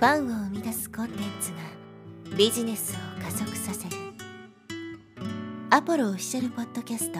ファンを生み出すコンテンツがビジネスを加速させるアポロオフィシャルポッドキャスト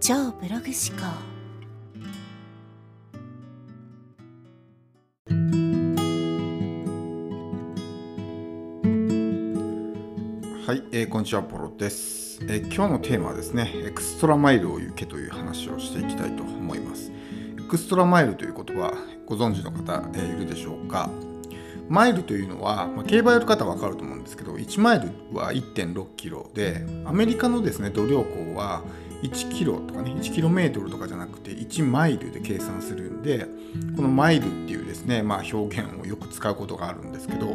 超ブログ思考はい、えー、こんにちは、ポロです、えー、今日のテーマはですね、エクストラマイルを行けという話をしていきたいと思います。Extra mile という言葉、ご存知の方、えー、いるでしょうか？マイルというのは、まあ、競馬やる方は分かると思うんですけど1マイルは1.6キロでアメリカのですね度量衡は1キロとかね1キロメートルとかじゃなくて1マイルで計算するんでこのマイルっていうですね、まあ、表現をよく使うことがあるんですけど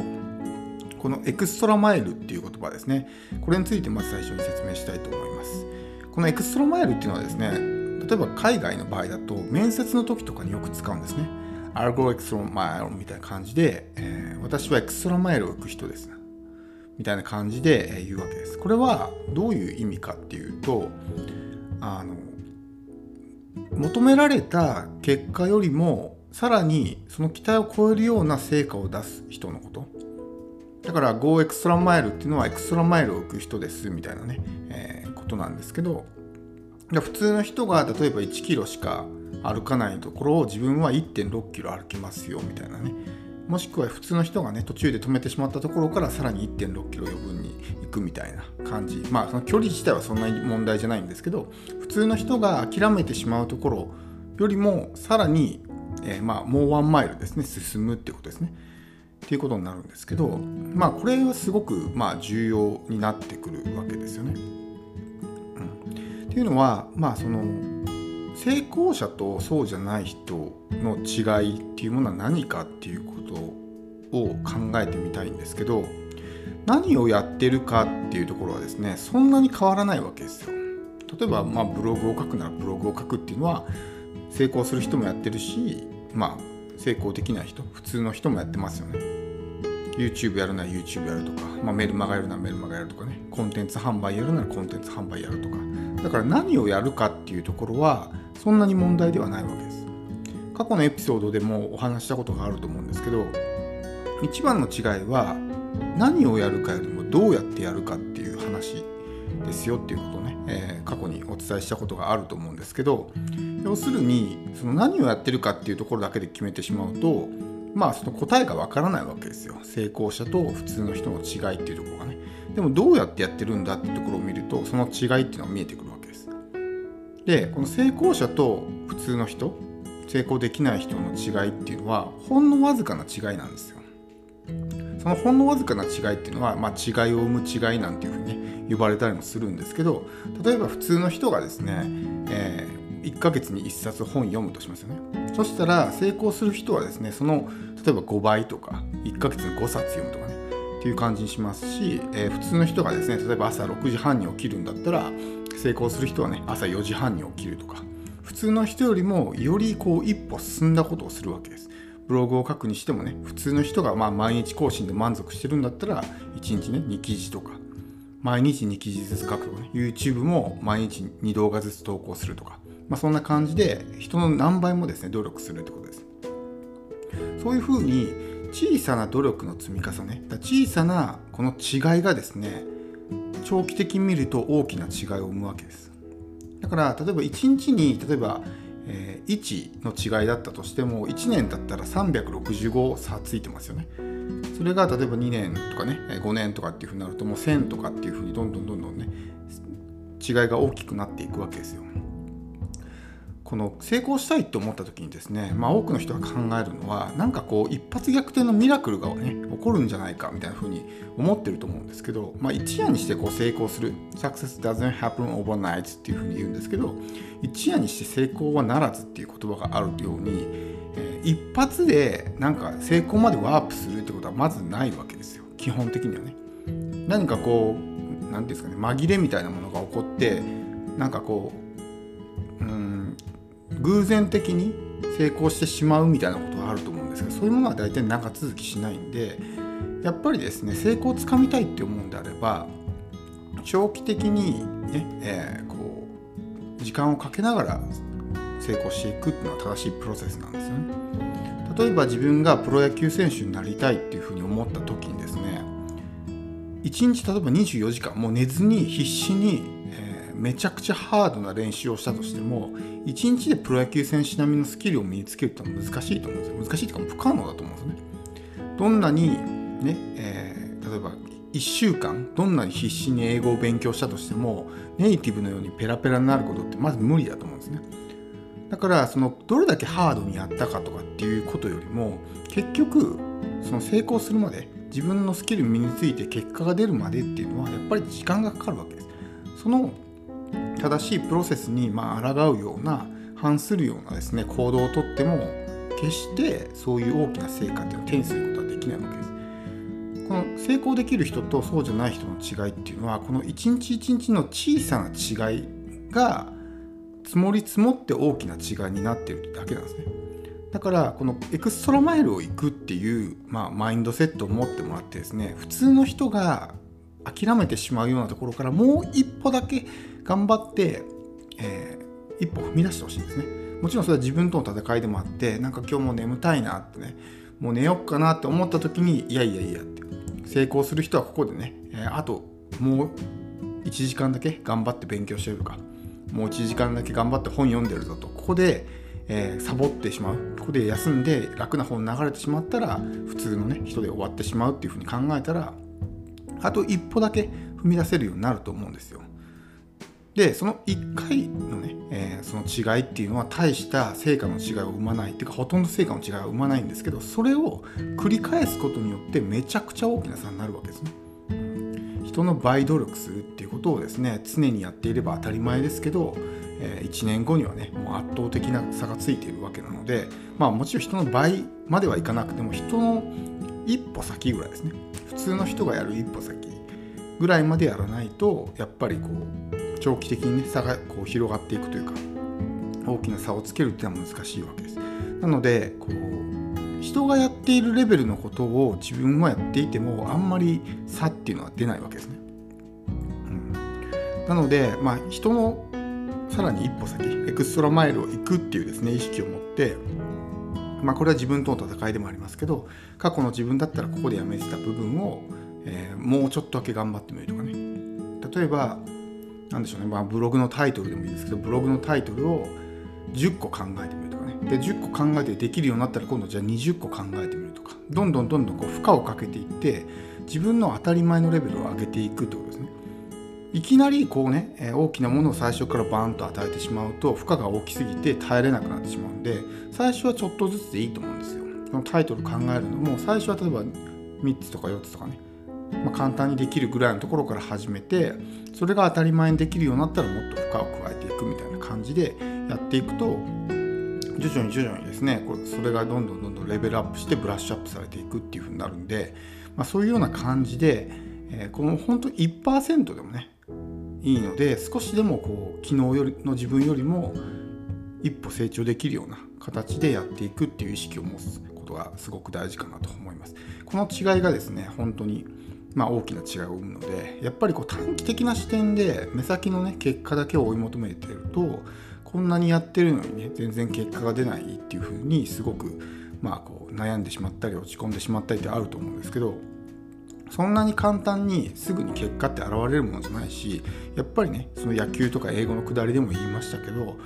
この extra mile っていう言葉ですねこれについてまず最初に説明したいと思います。この extra mile っていうのはですね例えば海外の場合だと面接の時とかによく使うんですね。I'll go extra mile みたいな感じで、えー、私は extra mile を行く人ですみたいな感じで、え言うわけです。これはどういう意味かっていうとあの求められた結果よりもさらにその期待を超えるような成果を出す人のことだから Go エクストラマイルっていうのはエクストラマイルを行く人ですみたいなね、えー、ことなんですけど普通の人が例えば1キロしか歩かないところを自分は1.6キロ歩きますよみたいなね。もしくは普通の人がね途中で止めてしまったところからさらに1.6キロ余分に行くみたいな感じ。まあその距離自体はそんなに問題じゃないんですけど普通の人が諦めてしまうところよりもさらに、えー、まあもうワンマイルですね進むってことですね。っていうことになるんですけどまあこれはすごくまあ重要になってくるわけですよね。うん、っていうのはまあその成功者とそうじゃない人の違いっていうものは何かっていうことを考えてみたいんですけど何をやってるかっていうところはですねそんなに変わらないわけですよ。例えば、まあ、ブログを書くならブログを書くっていうのは成功する人もやってるし、まあ、成功できない人普通の人もやってますよね。YouTube やるなら YouTube やるとか、まあ、メルマガやるならメルマガやるとかね。コンテンツ販売やるならコンテンツ販売やるとか。だから何をやるかっていうところはそんなに問題ではないわけです。過去のエピソードでもお話したことがあると思うんですけど一番の違いは何をやるかよりもどうやってやるかっていう話ですよっていうことをね、えー、過去にお伝えしたことがあると思うんですけど要するにその何をやってるかっていうところだけで決めてしまうとまあその答えがわからないわけですよ。成功者と普通の人の違いっていうところがね。でもどうやってやってるんだってところを見るとその違いっていうのが見えてくるわけです。でこの成功者と普通の人成功できない人の違いっていうのはほんのわずかな違いなんですよ。そのほんのわずかな違いっていうのは、まあ、違いを生む違いなんていうふうにね呼ばれたりもするんですけど例えば普通の人がですね、えー、1ヶ月に1冊本読むとしますよね。そしたら成功する人はですねその例えば5倍とか1ヶ月に5冊読むとかねっていう感じにしますし、えー、普通の人がですね例えば朝6時半に起きるんだったら成功する人はね朝4時半に起きるとか普通の人よりもよりこう一歩進んだことをするわけです。ブログを書くにしてもね普通の人がまあ毎日更新で満足してるんだったら1日ね2記事とか毎日2記事ずつ書くとかね YouTube も毎日2動画ずつ投稿するとか、まあ、そんな感じで人の何倍もですね努力するってことですそういうふうに小さな努力の積み重ね小さなこの違いがですね長期的に見ると大きな違いを生むわけですだから例えば1日に例えばえー、1の違いだったとしても1年だったら365差ついてますよね。それが例えば2年とかね5年とかっていうふうになるともう1000とかっていうふうにどんどんどんどんね違いが大きくなっていくわけですよ。この成功したいと思った時にですね、まあ、多くの人が考えるのはなんかこう一発逆転のミラクルがね起こるんじゃないかみたいな風に思ってると思うんですけど、まあ、一夜にしてこう成功する。Success doesn't happen overnight っていう風に言うんですけど一夜にして成功はならずっていう言葉があるように、えー、一発でなんか成功までワープするってことはまずないわけですよ。基本的にはね。何かこう何て言うんですかね紛れみたいなものが起こってなんかこううん偶然的に成功してしまうみたいなことがあると思うんですけどそういうものは大体長続きしないんでやっぱりですね成功をつかみたいって思うんであれば長期的にね、えー、こう時間をかけながら成功していくっていうのは正しいプロセスなんですよね。例えば自分がプロ野球選手になりたいっていうふうに思った時にですね1日例えば24時間もう寝ずに必死に、めちゃくちゃハードな練習をしたとしても1日でプロ野球選手並みのスキルを身につけるってのは難しいと思うんですよ。難しいというか不可能だと思うんですよね。どんなにね、えー、例えば1週間どんなに必死に英語を勉強したとしてもネイティブのようにペラペラになることってまず無理だと思うんですね。だからそのどれだけハードにやったかとかっていうことよりも結局その成功するまで自分のスキル身について結果が出るまでっていうのはやっぱり時間がかかるわけです。その正しいプロセスにまあ抗うような反するようなですね行動をとっても決してそういう大きな成果っていうのを手にすることはできないわけです。この成功できる人とそうじゃない人の違いっていうのはこの一日一日の小さな違いが積もり積もって大きな違いになってるだけなんですね。だからこのエクストラマイルを行くっていう、まあ、マインドセットを持ってもらってですね普通の人が諦めてしまうようなところからもう一歩だけ頑張って、えー、一歩踏み出してほしいんですねもちろんそれは自分との戦いでもあってなんか今日も眠たいなってねもう寝よっかなって思った時にいやいやいやって成功する人はここでね、えー、あともう1時間だけ頑張って勉強してるとかもう1時間だけ頑張って本読んでるぞとここで、えー、サボってしまうここで休んで楽な本流れてしまったら普通のね人で終わってしまうっていうふうに考えたらあと一歩だけ踏み出せるようになると思うんですよ。でその1回のね、えー、その違いっていうのは大した成果の違いを生まないっていうかほとんど成果の違いは生まないんですけどそれを繰り返すことによってめちゃくちゃ大きな差になるわけですね。人の倍努力するっていうことをですね常にやっていれば当たり前ですけど、えー、1年後にはねもう圧倒的な差がついているわけなのでまあもちろん人の倍まではいかなくても人の一歩先ぐらいですね普通の人がやる一歩先ぐらいまでやらないとやっぱりこう長期的にね差がこう広がっていくというか大きな差をつけるっていうのは難しいわけです。なのでこう人がやっているレベルのことを自分はやっていてもあんまり差っていうのは出ないわけですね。うん、なので、まあ、人のさらに一歩先エクストラマイルを行くっていうですね意識を持ってまあ、これは自分との戦いでもありますけど過去の自分だったらここでやめてた部分を、えー、もうちょっとだけ頑張ってみるとかね。例えば何でしょうね、まあ、ブログのタイトルでもいいですけどブログのタイトルを10個考えてみるとかね。で10個考えてできるようになったら今度じゃあ20個考えてみるとか。どんどんどんどんこう負荷をかけていって自分の当たり前のレベルを上げていくってことですね。いきなりこうね、大きなものを最初からバーンと与えてしまうと負荷が大きすぎて耐えれなくなってしまうんで最初はちょっとずつでいいと思うんですよ。そのタイトル考えるのも最初は例えば3つとか4つとかね。まあ、簡単にできるぐらいのところから始めてそれが当たり前にできるようになったらもっと負荷を加えていくみたいな感じでやっていくと徐々に徐々にですねこれそれがどんどんどんどんレベルアップしてブラッシュアップされていくっていう風になるんで、まあ、そういうような感じで、えー、この本当1%でもねいいので少しでもこう昨日よりの自分よりも一歩成長できるような形でやっていくっていう意識を持つことがすごく大事かなと思います。この違いがですね本当にまあ、大きな違いを生むのでやっぱりこう短期的な視点で目先のね結果だけを追い求めてるとこんなにやってるのにね全然結果が出ないっていうふうにすごくまあこう悩んでしまったり落ち込んでしまったりってあると思うんですけどそんなに簡単にすぐに結果って現れるものじゃないしやっぱりねその野球とか英語のくだりでも言いましたけど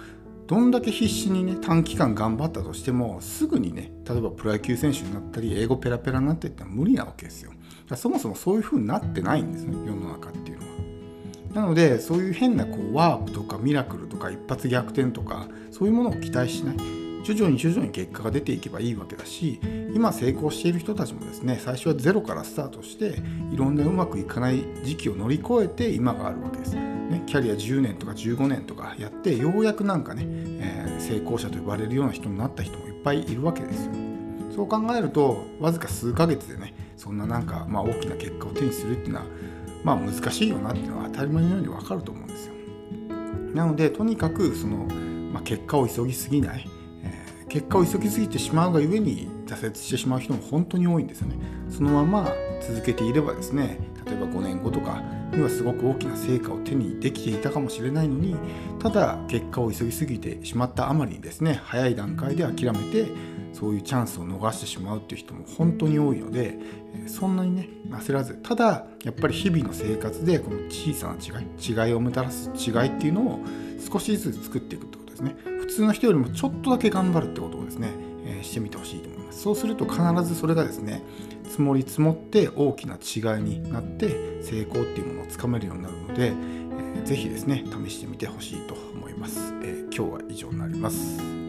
どんだけ必死にね短期間頑張ったとしてもすぐにね例えばプロ野球選手になったり英語ペラペラになっていったら無理なわけですよ。そもそもそういう風になってないんですね世の中っていうのは。なのでそういう変なこうワープとかミラクルとか一発逆転とかそういうものを期待しない。徐々に徐々に結果が出ていけばいいわけだし今成功している人たちもですね最初はゼロからスタートしていろんなうまくいかない時期を乗り越えて今があるわけです。ね、キャリア10年とか15年とかやってようやくなんかね、えー、成功者と呼ばれるような人になった人もいっぱいいるわけですよ。そう考えるとわずか数ヶ月でねそんななんか、まあ、大きな結果を手にするっていうのはまあ難しいよなっていうのは当たり前のように分かると思うんですよ。なのでとにかくその、まあ、結果を急ぎすぎない、えー、結果を急ぎすぎてしまうがゆえに挫折してしまう人も本当に多いんですよね。そのまま続けていればですね例えば5年後とかにはすごく大きな成果を手にできていたかもしれないのにただ結果を急ぎすぎてしまったあまりにですね早い段階で諦めてそういうチャンスを逃してしまうっていう人も本当に多いのでそんなにね焦らずただやっぱり日々の生活でこの小さな違い違いをもたらす違いっていうのを少しずつ作っていくってことですね。普通の人よりもちょっとだけ頑張るってことをですね、え、してみてほしいと思います。そうすると必ずそれがですね積もり積もって大きな違いになって成功っていうものをつかめるようになるので、えー、ぜひですね試してみてほしいと思います、えー、今日は以上になります。